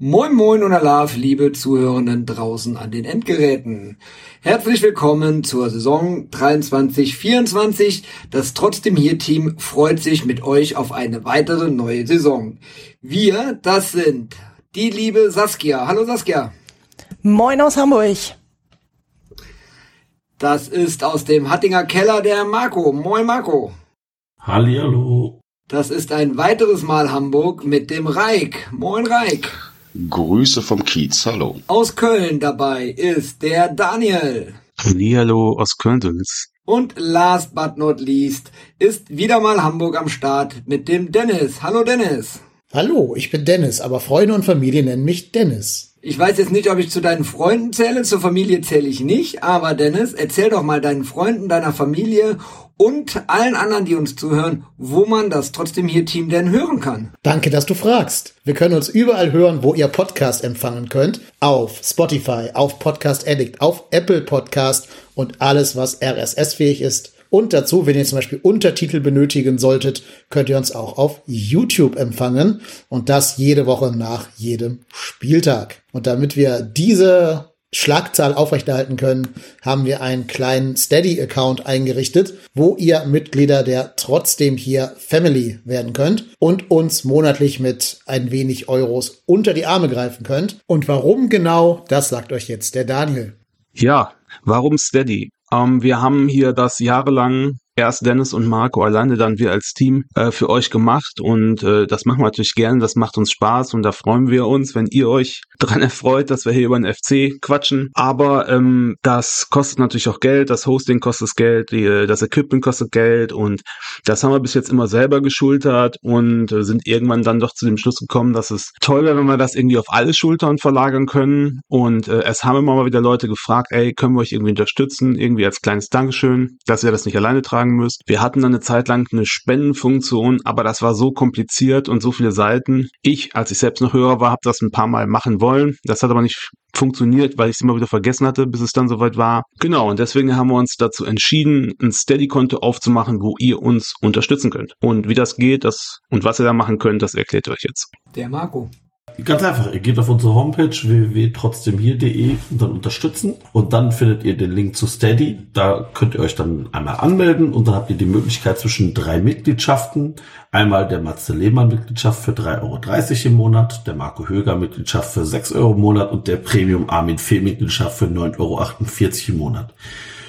Moin Moin und Alaf, liebe Zuhörenden draußen an den Endgeräten. Herzlich willkommen zur Saison 23-24. Das Trotzdem hier Team freut sich mit euch auf eine weitere neue Saison. Wir, das sind die liebe Saskia. Hallo Saskia. Moin aus Hamburg. Das ist aus dem Hattinger Keller der Marco. Moin Marco. Hallihallo. Das ist ein weiteres Mal Hamburg mit dem Reik. Moin Reik. Grüße vom Kiez, hallo. Aus Köln dabei ist der Daniel. Hallihallo aus Köln. Und last but not least ist wieder mal Hamburg am Start mit dem Dennis. Hallo Dennis. Hallo, ich bin Dennis, aber Freunde und Familie nennen mich Dennis. Ich weiß jetzt nicht, ob ich zu deinen Freunden zähle, zur Familie zähle ich nicht, aber Dennis, erzähl doch mal deinen Freunden, deiner Familie und allen anderen, die uns zuhören, wo man das trotzdem hier Team denn hören kann. Danke, dass du fragst. Wir können uns überall hören, wo ihr Podcast empfangen könnt. Auf Spotify, auf Podcast Addict, auf Apple Podcast und alles, was RSS-fähig ist. Und dazu, wenn ihr zum Beispiel Untertitel benötigen solltet, könnt ihr uns auch auf YouTube empfangen. Und das jede Woche nach jedem Spieltag. Und damit wir diese Schlagzahl aufrechterhalten können, haben wir einen kleinen Steady-Account eingerichtet, wo ihr Mitglieder der trotzdem hier Family werden könnt und uns monatlich mit ein wenig Euros unter die Arme greifen könnt. Und warum genau, das sagt euch jetzt der Daniel. Ja, warum Steady? Ähm, wir haben hier das jahrelang erst Dennis und Marco alleine, dann wir als Team äh, für euch gemacht und äh, das machen wir natürlich gerne, das macht uns Spaß und da freuen wir uns, wenn ihr euch dran erfreut, dass wir hier über den FC quatschen. Aber ähm, das kostet natürlich auch Geld, das Hosting kostet Geld, die, das Equipment kostet Geld und das haben wir bis jetzt immer selber geschultert und äh, sind irgendwann dann doch zu dem Schluss gekommen, dass es toll wäre, wenn wir das irgendwie auf alle Schultern verlagern können und äh, es haben immer mal wieder Leute gefragt, ey, können wir euch irgendwie unterstützen, irgendwie als kleines Dankeschön, dass ihr das nicht alleine tragen tragen müsst. Wir hatten dann eine Zeit lang eine Spendenfunktion, aber das war so kompliziert und so viele Seiten. Ich, als ich selbst noch Hörer war, habe das ein paar Mal machen wollen. Das hat aber nicht funktioniert, weil ich es immer wieder vergessen hatte, bis es dann soweit war. Genau, und deswegen haben wir uns dazu entschieden, ein Steady-Konto aufzumachen, wo ihr uns unterstützen könnt. Und wie das geht, das und was ihr da machen könnt, das erklärt euch jetzt. Der Marco. Ganz einfach, ihr geht auf unsere Homepage www.trotzdemhier.de und dann unterstützen und dann findet ihr den Link zu Steady. Da könnt ihr euch dann einmal anmelden und dann habt ihr die Möglichkeit zwischen drei Mitgliedschaften. Einmal der Matze Lehmann Mitgliedschaft für 3,30 Euro im Monat, der Marco Höger Mitgliedschaft für 6 Euro im Monat und der Premium Armin Fee Mitgliedschaft für 9,48 Euro im Monat.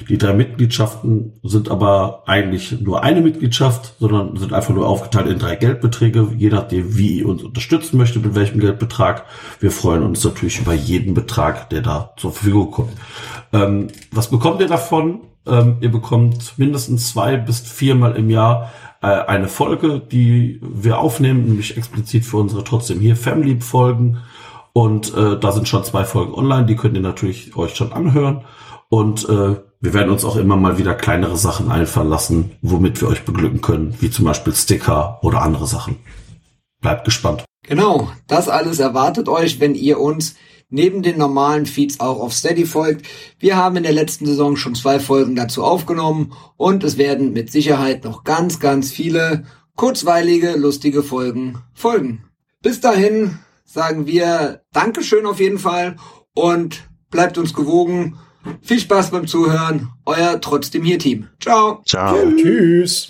Die drei Mitgliedschaften sind aber eigentlich nur eine Mitgliedschaft, sondern sind einfach nur aufgeteilt in drei Geldbeträge, je nachdem, wie ihr uns unterstützen möchtet, mit welchem Geldbetrag. Wir freuen uns natürlich über jeden Betrag, der da zur Verfügung kommt. Ähm, was bekommt ihr davon? Ähm, ihr bekommt mindestens zwei bis viermal im Jahr äh, eine Folge, die wir aufnehmen, nämlich explizit für unsere trotzdem hier Family Folgen. Und äh, da sind schon zwei Folgen online, die könnt ihr natürlich euch schon anhören. Und äh, wir werden uns auch immer mal wieder kleinere Sachen einfallen lassen, womit wir euch beglücken können, wie zum Beispiel Sticker oder andere Sachen. Bleibt gespannt. Genau, das alles erwartet euch, wenn ihr uns neben den normalen Feeds auch auf Steady folgt. Wir haben in der letzten Saison schon zwei Folgen dazu aufgenommen und es werden mit Sicherheit noch ganz, ganz viele kurzweilige, lustige Folgen folgen. Bis dahin sagen wir Dankeschön auf jeden Fall und bleibt uns gewogen. Viel Spaß beim Zuhören. Euer trotzdem hier Team. Ciao. Ciao. Tschüss.